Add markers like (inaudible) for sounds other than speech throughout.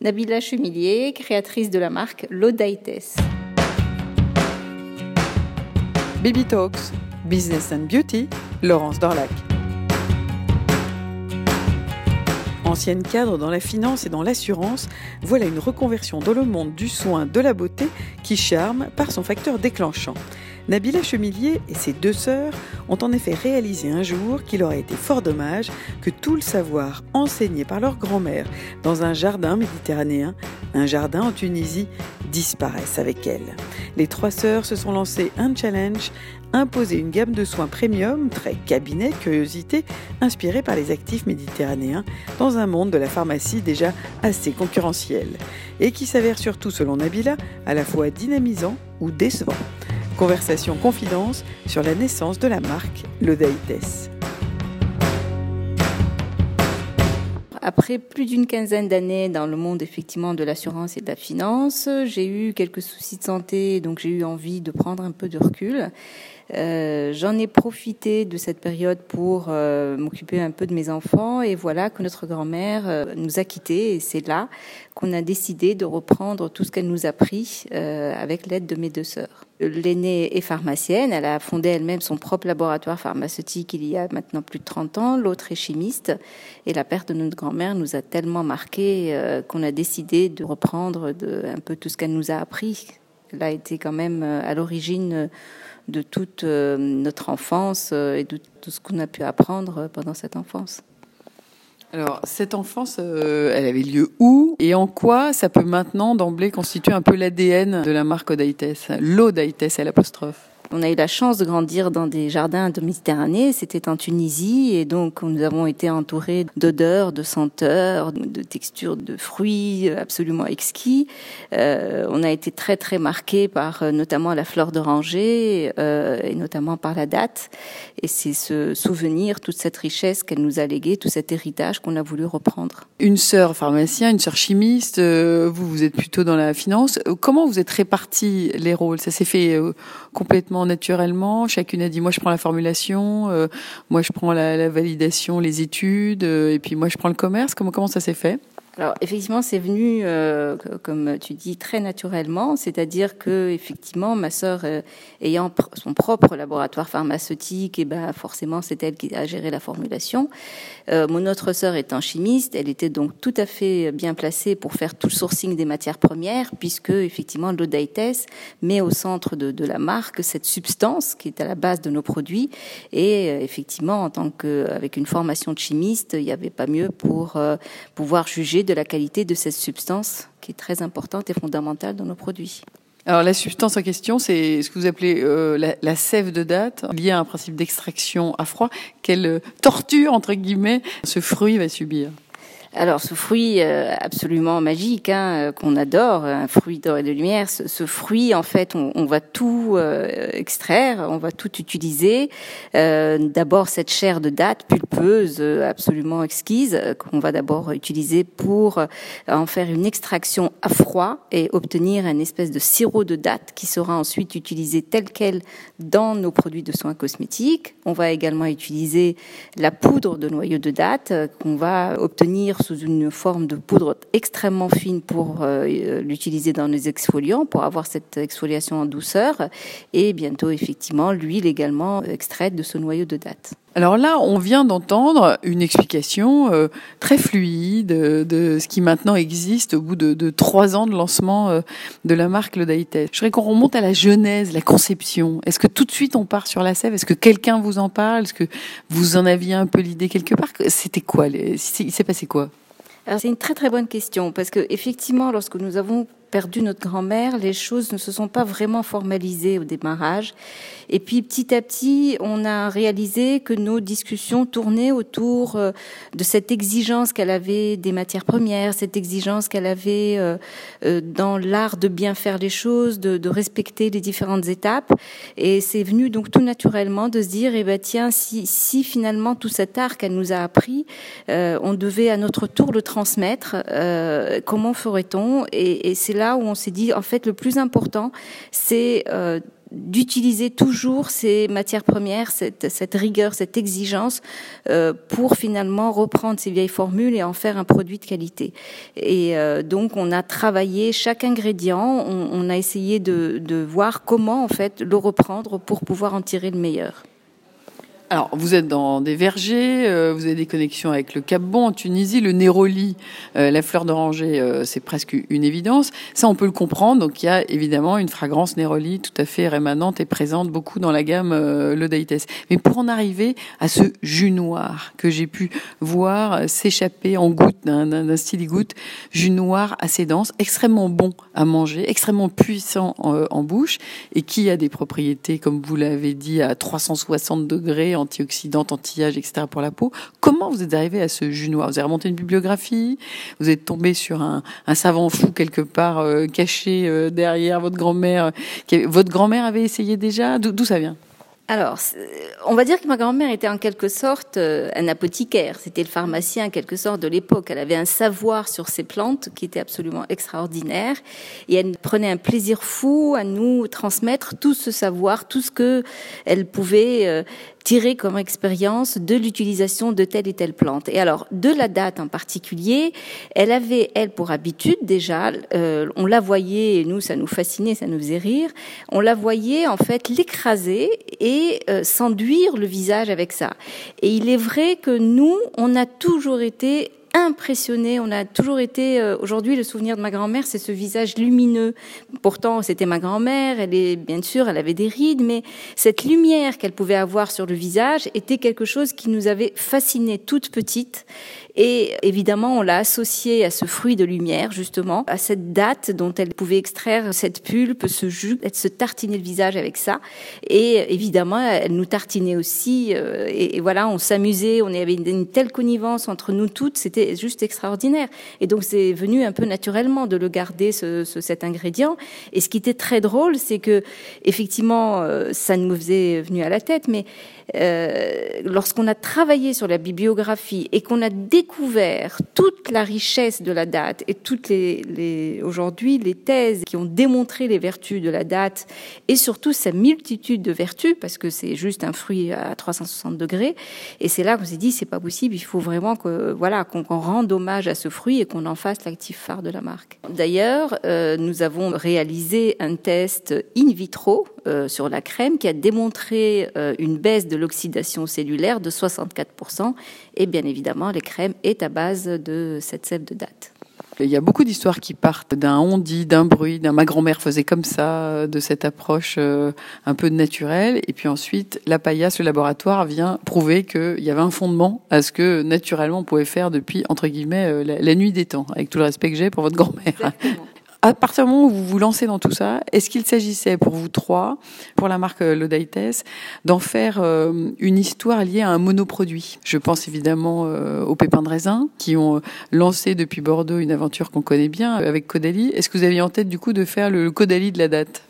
Nabila Chemilier, créatrice de la marque L'Odaites. Baby Talks, Business and Beauty, Laurence Dorlac. Ancienne cadre dans la finance et dans l'assurance, voilà une reconversion dans le monde du soin, de la beauté qui charme par son facteur déclenchant. Nabila Chemilier et ses deux sœurs ont en effet réalisé un jour qu'il aurait été fort dommage que tout le savoir enseigné par leur grand-mère dans un jardin méditerranéen, un jardin en Tunisie, disparaisse avec elle. Les trois sœurs se sont lancées un challenge, imposer une gamme de soins premium, très cabinet, curiosité, inspirée par les actifs méditerranéens dans un monde de la pharmacie déjà assez concurrentiel, et qui s'avère surtout, selon Nabila, à la fois dynamisant ou décevant. Conversation confidence sur la naissance de la marque Lodaites. Après plus d'une quinzaine d'années dans le monde effectivement de l'assurance et de la finance, j'ai eu quelques soucis de santé, donc j'ai eu envie de prendre un peu de recul euh, j'en ai profité de cette période pour euh, m'occuper un peu de mes enfants et voilà que notre grand-mère euh, nous a quittés et c'est là qu'on a décidé de reprendre tout ce qu'elle nous a pris avec l'aide de mes deux sœurs. L'aînée est pharmacienne, elle a fondé elle-même son propre laboratoire pharmaceutique il y a maintenant plus de 30 ans, l'autre est chimiste et la perte de notre grand-mère nous a tellement marqué qu'on a décidé de reprendre un peu tout ce qu'elle nous a appris. Elle a été quand même à l'origine de toute euh, notre enfance euh, et de tout ce qu'on a pu apprendre pendant cette enfance. Alors, cette enfance, euh, elle avait lieu où et en quoi ça peut maintenant d'emblée constituer un peu l'ADN de la marque Odaites, l'Odaites à l'apostrophe? On a eu la chance de grandir dans des jardins de Méditerranée. C'était en Tunisie et donc nous avons été entourés d'odeurs, de senteurs, de textures de fruits absolument exquis. Euh, on a été très très marqués par euh, notamment la fleur d'oranger euh, et notamment par la date. Et c'est ce souvenir, toute cette richesse qu'elle nous a légué, tout cet héritage qu'on a voulu reprendre. Une sœur pharmacien, une sœur chimiste. Euh, vous vous êtes plutôt dans la finance. Comment vous êtes répartis les rôles? Ça s'est fait complètement naturellement. Chacune a dit moi je prends la formulation, euh, moi je prends la, validation, les études, euh, et puis moi je prends le commerce. Comment ça s'est fait? Alors effectivement, c'est venu, euh, comme tu dis, très naturellement, c'est-à-dire que effectivement, ma sœur euh, ayant son propre laboratoire pharmaceutique, et eh ben forcément, c'est elle qui a géré la formulation. Euh, mon autre sœur étant chimiste, elle était donc tout à fait bien placée pour faire tout le sourcing des matières premières, puisque effectivement, l'Odaites met au centre de, de, la marque cette substance qui est à la base de nos produits. Et effectivement, en tant que avec une formation de chimiste, il n'y avait pas mieux pour pouvoir juger de la qualité de cette substance qui est très importante et fondamentale dans nos produits. Alors la substance en question, c'est ce que vous appelez euh, la, la, sève de date, liée à un principe d'extraction à froid. Quelle torture, entre guillemets, ce fruit va subir alors ce fruit euh, absolument magique hein, euh, qu'on adore, un fruit d'or et de lumière, ce, fruit en fait on, on va tout euh, extraire, on va tout utiliser. d'abord cette chair de date pulpeuse absolument exquise qu'on va d'abord utiliser pour en faire une extraction à froid et obtenir un espèce de sirop de date qui sera ensuite utilisé tel quel dans nos produits de soins cosmétiques. On va également utiliser la poudre de noyau de date qu'on va obtenir sous une forme de poudre extrêmement fine pour euh, l'utiliser dans les exfoliants, pour avoir cette exfoliation en douceur, et bientôt effectivement l'huile également extraite de ce noyau de date. Alors là, on vient d'entendre une explication euh, très fluide de ce qui maintenant existe au bout de, trois ans de lancement euh, de la marque Le Je voudrais qu'on remonte à la genèse, la conception. Est-ce que tout de suite on part sur la sève Est-ce que quelqu'un vous en parle? Est-ce que vous en aviez un peu l'idée quelque part? C'était quoi Il s'est passé quoi? C'est une très très bonne question parce que effectivement, lorsque nous avons perdu notre grand-mère, les choses ne se sont pas vraiment formalisées au démarrage. Et puis petit à petit, on a réalisé que nos discussions tournaient autour euh, de cette exigence qu'elle avait des matières premières, cette exigence qu'elle avait euh, euh, dans l'art de bien faire les choses, de, respecter les différentes étapes. Et c'est venu donc tout naturellement de se dire, eh ben tiens, si, si finalement tout cet art qu'elle nous a appris, on devait à notre tour le transmettre, comment ferait-on? Et, et c'est là où on s'est dit, en fait, le plus important, c'est d'utiliser toujours ces matières premières, cette, rigueur, cette exigence euh, pour finalement reprendre ces vieilles formules et en faire un produit de qualité. Et euh, donc on a travaillé chaque ingrédient, on, a essayé de voir comment en fait le reprendre pour pouvoir en tirer le meilleur. Alors, vous êtes dans des vergers, euh, vous avez des connexions avec le Cap Bon en Tunisie, le Néroli, euh, la fleur d'oranger, euh, c'est presque une évidence. Ça, on peut le comprendre. Donc, il y a évidemment une fragrance Néroli tout à fait rémanente et présente beaucoup dans la gamme Lodaites. Mais pour en arriver à ce jus noir que j'ai pu voir s'échapper en goutte d'un style goutte, jus noir assez dense, extrêmement bon à manger, extrêmement puissant en, en bouche et qui a des propriétés, comme vous l'avez dit, à 360 degrés antioxydantes, anti-âge, etc. pour la peau. Comment vous êtes arrivé à ce jus noir Vous avez remonté une bibliographie? Vous êtes tombé sur un, savant fou quelque part euh, caché euh, derrière votre grand-mère Votre grand-mère avait essayé déjà? D'où ça vient? Alors, on va dire que ma grand-mère était en quelque sorte euh, un apothicaire. C'était le pharmacien en quelque sorte de l'époque. Elle avait un savoir sur ces plantes qui était absolument extraordinaire. Et elle prenait un plaisir fou à nous transmettre tout ce savoir, tout ce que elle pouvait tirer comme expérience de l'utilisation de telle et telle plante. Et alors, de la date en particulier, elle avait, elle, pour habitude déjà, euh, on la voyait, et nous, ça nous fascinait, ça nous faisait rire, on la voyait en fait l'écraser et euh, s'enduire le visage avec ça. Et il est vrai que nous, on a toujours été impressionné. On a toujours été. Euh, aujourd'hui, le souvenir de ma grand-mère, c'est ce visage lumineux. Pourtant, c'était ma grand-mère. Elle est bien sûr, elle avait des rides, mais cette lumière qu'elle pouvait avoir sur le visage était quelque chose qui nous avait fasciné toute petite. Et évidemment, on l'a associé à ce fruit de lumière, justement, à cette date dont elle pouvait extraire cette pulpe, ce jus, elle se tartinait le visage avec ça. Et évidemment, elle nous tartinait aussi. Euh, et, voilà, on s'amusait, on avait une, telle connivence entre nous toutes, c'était juste extraordinaire. Et donc, c'est venu un peu naturellement de le garder, ce, cet ingrédient. Et ce qui était très drôle, c'est que, effectivement, euh, ça nous faisait venir à la tête, mais euh, lorsqu'on a travaillé sur la bibliographie et qu'on a découvert toute la richesse de la date et toutes les, les aujourd'hui les thèses qui ont démontré les vertus de la date et surtout sa multitude de vertus parce que c'est juste un fruit à 360 degrés et c'est là qu'on s'est dit c'est pas possible il faut vraiment que voilà qu'on rende hommage à ce fruit et qu'on en fasse l'actif phare de la marque. D'ailleurs euh, nous avons réalisé un test in vitro euh, sur la crème qui a démontré euh, une baisse de l'oxydation cellulaire de 64%. Et bien évidemment, les crèmes est à base de cette sève de date. Il y a beaucoup d'histoires qui partent d'un on-dit, d'un bruit, d'un ma grand-mère faisait comme ça, de cette approche euh, un peu naturelle. Et puis ensuite, la paillasse, le laboratoire vient prouver qu'il y avait un fondement à ce que naturellement on pouvait faire depuis, entre guillemets, euh, la, la nuit des temps, avec tout le respect que j'ai pour votre grand-mère. À partir du moment où vous vous lancez dans tout ça, est-ce qu'il s'agissait pour vous trois, pour la marque euh, Lodaites, d'en faire euh, une histoire liée à un monoproduit? Je pense évidemment euh, aux pépins de raisin qui ont lancé depuis Bordeaux une aventure qu'on connaît bien avec Caudalie. Est-ce que vous aviez en tête du coup de faire le Caudalie de la date?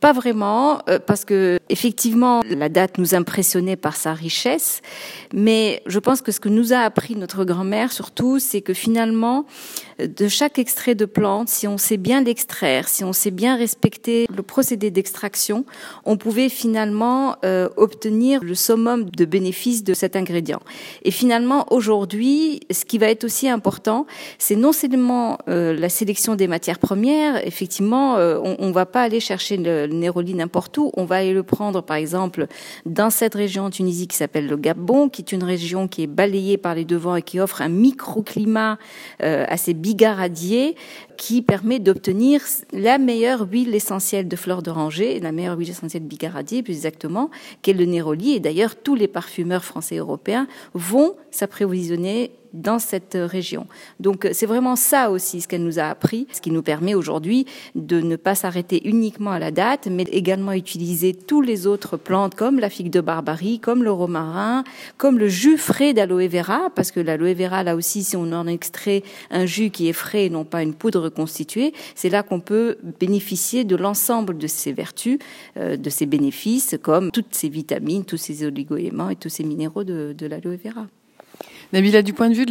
Pas vraiment, parce que effectivement, la date nous impressionnait par sa richesse, mais je pense que ce que nous a appris notre grand-mère surtout, c'est que finalement, de chaque extrait de plante, si on sait bien l'extraire, si on sait bien respecter le procédé d'extraction, on pouvait finalement euh, obtenir le summum de bénéfices de cet ingrédient. Et finalement, aujourd'hui, ce qui va être aussi important, c'est non seulement euh, la sélection des matières premières. Effectivement, euh, on, ne va pas aller chercher le, le néroli n'importe où. On va aller le prendre, par exemple, dans cette région en Tunisie qui s'appelle le Gabon, qui est une région qui est balayée par les devants et qui offre un microclimat assez bigaradier qui permet d'obtenir la meilleure huile essentielle de fleurs d'oranger, la meilleure huile essentielle de bigaradier plus exactement, qu'est le néroli. Et d'ailleurs, tous les parfumeurs français et européens vont s'approvisionner dans cette région. Donc c'est vraiment ça aussi ce qu'elle nous a appris, ce qui nous permet aujourd'hui de ne pas s'arrêter uniquement à la date, mais également utiliser tous les autres plantes comme la figue de Barbarie, comme le romarin, comme le jus frais d'aloe vera, parce que l'aloe vera, là aussi, si on en extrait un jus qui est frais et non pas une poudre reconstituée, c'est là qu'on peut bénéficier de l'ensemble de ces vertus, euh, de ces bénéfices, comme toutes ces vitamines, tous ces oligoéléments et tous ces minéraux de, de l'aloe vera. Nabila, du point de vue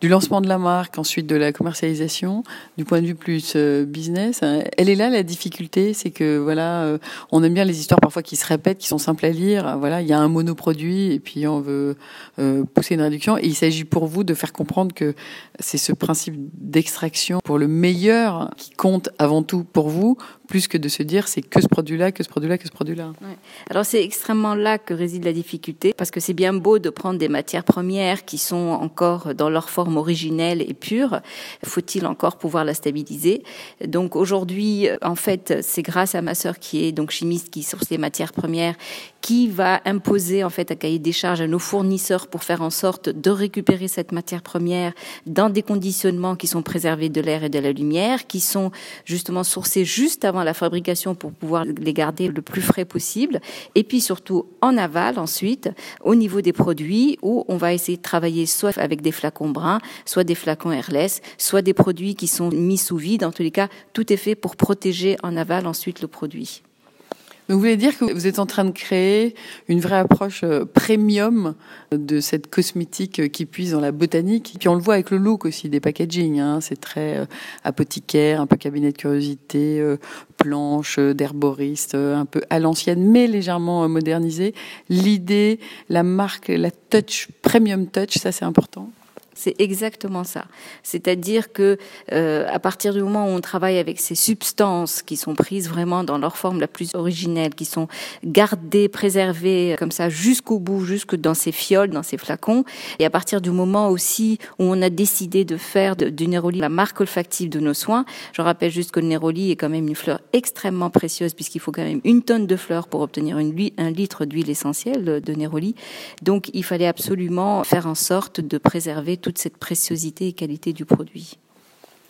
du lancement de la marque, ensuite de la commercialisation, du point de vue plus euh, business, hein, elle est là la difficulté, c'est que voilà, euh, on aime bien les histoires parfois qui se répètent, qui sont simples à lire. Voilà, il y a un monoproduit et puis on veut euh, pousser une réduction. Et il s'agit pour vous de faire comprendre que c'est ce principe d'extraction pour le meilleur qui compte avant tout pour vous, plus que de se dire c'est que ce produit-là, que ce produit-là, que ce produit-là. Alors c'est extrêmement là que réside la difficulté, parce que c'est bien beau de prendre des matières premières qui sont encore dans leur forme originelle et pure. Faut-il encore pouvoir la stabiliser? Donc aujourd'hui, en fait, c'est grâce à ma sœur qui est donc chimiste, qui source les matières premières, qui va imposer en fait un cahier des charges à nos fournisseurs pour faire en sorte de récupérer cette matière première dans des conditionnements qui sont préservés de l'air et de la lumière, qui sont justement sourcés juste avant la fabrication pour pouvoir les garder le plus frais possible, et puis surtout en aval ensuite au niveau des produits où on va essayer de travailler soit avec des flacons bruns, soit des flacons airless, soit des produits qui sont mis sous vide. En tous les cas, tout est fait pour protéger en aval ensuite le produit. Donc vous voulez dire que vous êtes en train de créer une vraie approche euh, premium de cette cosmétique euh, qui puise dans la botanique. Puis on le voit avec le look aussi des packaging. Hein. C'est très euh, apothicaire, un peu cabinet de curiosité, planche d'herboriste, un peu à l'ancienne, mais légèrement modernisé. L'idée, la marque, la touch, premium touch, ça c'est important? C'est exactement ça. C'est-à-dire que euh, à partir du moment où on travaille avec ces substances qui sont prises vraiment dans leur forme la plus originelle, qui sont gardées, préservées comme ça jusqu'au bout, jusque dans ces fioles, dans ces flacons, et à partir du moment aussi où on a décidé de faire du néroli la marque olfactive de nos soins, je rappelle juste que le néroli est quand même une fleur extrêmement précieuse puisqu'il faut quand même une tonne de fleurs pour obtenir un litre d'huile essentielle de néroli. Donc il fallait absolument faire en sorte de préserver toute cette préciosité et qualité du produit.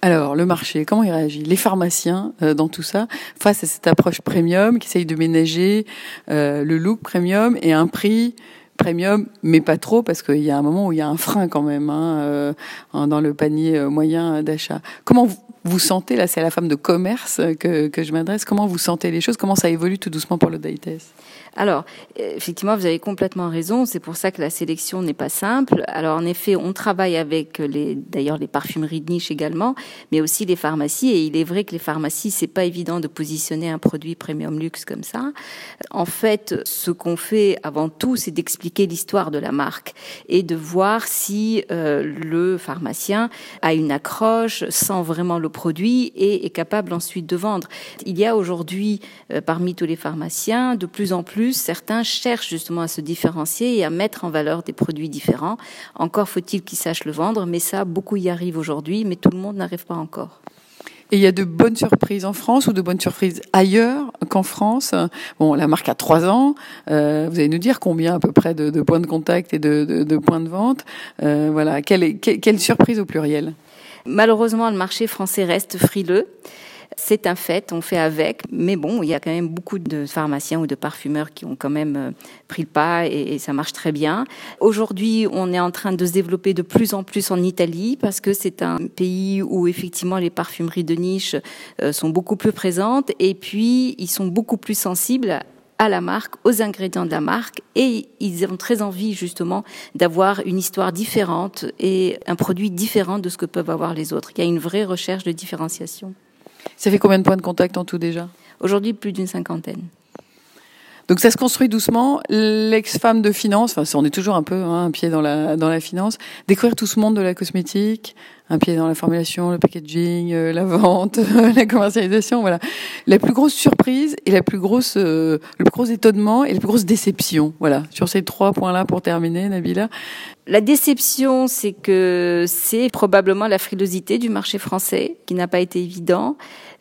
Alors, le marché, comment il réagit? Les pharmaciens, euh, dans tout ça, face à cette approche premium qui essaye de ménager euh, le look premium et un prix premium, mais pas trop, parce qu'il y a un moment où il y a un frein quand même hein, euh, dans le panier moyen d'achat. Comment vous, sentez, là c'est à la femme de commerce que, que je m'adresse, comment vous sentez les choses? Comment ça évolue tout doucement pour le Daites alors, effectivement, vous avez complètement raison. C'est pour ça que la sélection n'est pas simple. Alors, en effet, on travaille avec les, d'ailleurs, les parfumeries de niche également, mais aussi les pharmacies. Et il est vrai que les pharmacies, c'est pas évident de positionner un produit premium luxe comme ça. En fait, ce qu'on fait avant tout, c'est d'expliquer l'histoire de la marque et de voir si euh, le pharmacien a une accroche, sent vraiment le produit et est capable ensuite de vendre. Il y a aujourd'hui, euh, parmi tous les pharmaciens, de plus en plus certains cherchent justement à se différencier et à mettre en valeur des produits différents. Encore faut-il qu'ils sachent le vendre, mais ça, beaucoup y arrivent aujourd'hui, mais tout le monde n'arrive pas encore. Et il y a de bonnes surprises en France ou de bonnes surprises ailleurs qu'en France? Bon, la marque a trois ans. Euh, vous allez nous dire combien à peu près de, points de contact et de, points de vente. Euh, voilà, quelle, quelle surprise au pluriel? Malheureusement, le marché français reste frileux. C'est un fait, on fait avec, mais bon, il y a quand même beaucoup de pharmaciens ou de parfumeurs qui ont quand même euh, pris le pas et, ça marche très bien. Aujourd'hui, on est en train de se développer de plus en plus en Italie parce que c'est un pays où effectivement les parfumeries de niche euh, sont beaucoup plus présentes et puis ils sont beaucoup plus sensibles à la marque, aux ingrédients de la marque, et ils ont très envie justement d'avoir une histoire différente et un produit différent de ce que peuvent avoir les autres. Il y a une vraie recherche de différenciation. Ça fait combien de points de contact en tout déjà Aujourd'hui, plus d'une cinquantaine. Donc ça se construit doucement. L'ex-femme de finance, enfin on est toujours un peu hein, un pied dans la dans la finance, découvrir tout ce monde de la cosmétique, un pied dans la formulation, le packaging, euh, la vente, (laughs) la commercialisation, voilà. La plus grosse surprise et la plus grosse euh, le plus gros étonnement et la plus grosse déception, voilà. Sur ces trois points-là pour terminer, Nabila. La déception, c'est que c'est probablement la frilosité du marché français qui n'a pas été évident.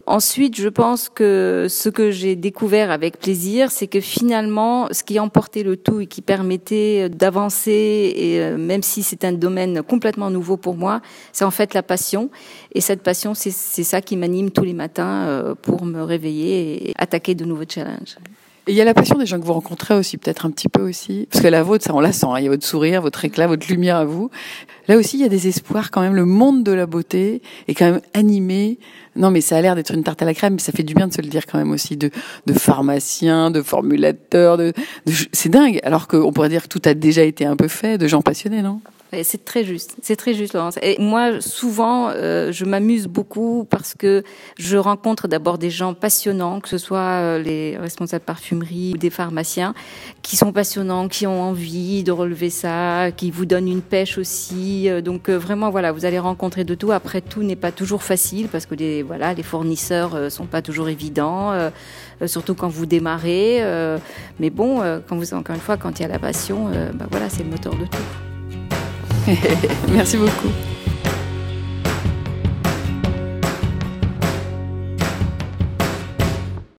Ensuite, je pense que ce que j'ai découvert avec plaisir, c'est que finalement, ce qui emportait le tout et qui permettait d'avancer, et euh, même si c'est un domaine complètement nouveau pour moi, c'est en fait la passion. Et cette passion, c'est ça qui m'anime tous les matins euh, pour me réveiller et attaquer de nouveaux challenges. Il y a la passion des gens que vous rencontrez aussi, peut-être un petit peu aussi. Parce que la vôtre, ça, on la sent. Hein. Il y a votre sourire, votre éclat, votre lumière à vous. Là aussi, il y a des espoirs quand même. Le monde de la beauté est quand même animé. Non, mais ça a l'air d'être une tarte à la crème, mais ça fait du bien de se le dire quand même aussi, de, pharmaciens, de formulateurs, c'est dingue. Alors qu'on pourrait dire que tout a déjà été un peu fait, de gens passionnés, non? C'est très juste, c'est très juste, Laurence. Et moi, souvent, euh, je m'amuse beaucoup parce que je rencontre d'abord des gens passionnants, que ce soit euh, les responsables parfumerie ou des pharmaciens, qui sont passionnants, qui ont envie de relever ça, qui vous donnent une pêche aussi. Euh, donc vraiment, voilà, vous allez rencontrer de tout. Après, tout n'est pas toujours facile parce que les voilà, les fournisseurs sont pas toujours évidents, surtout quand vous démarrez. mais bon, quand vous encore une fois, quand il y a la passion, bah voilà, c'est le moteur de tout. (laughs) Merci beaucoup.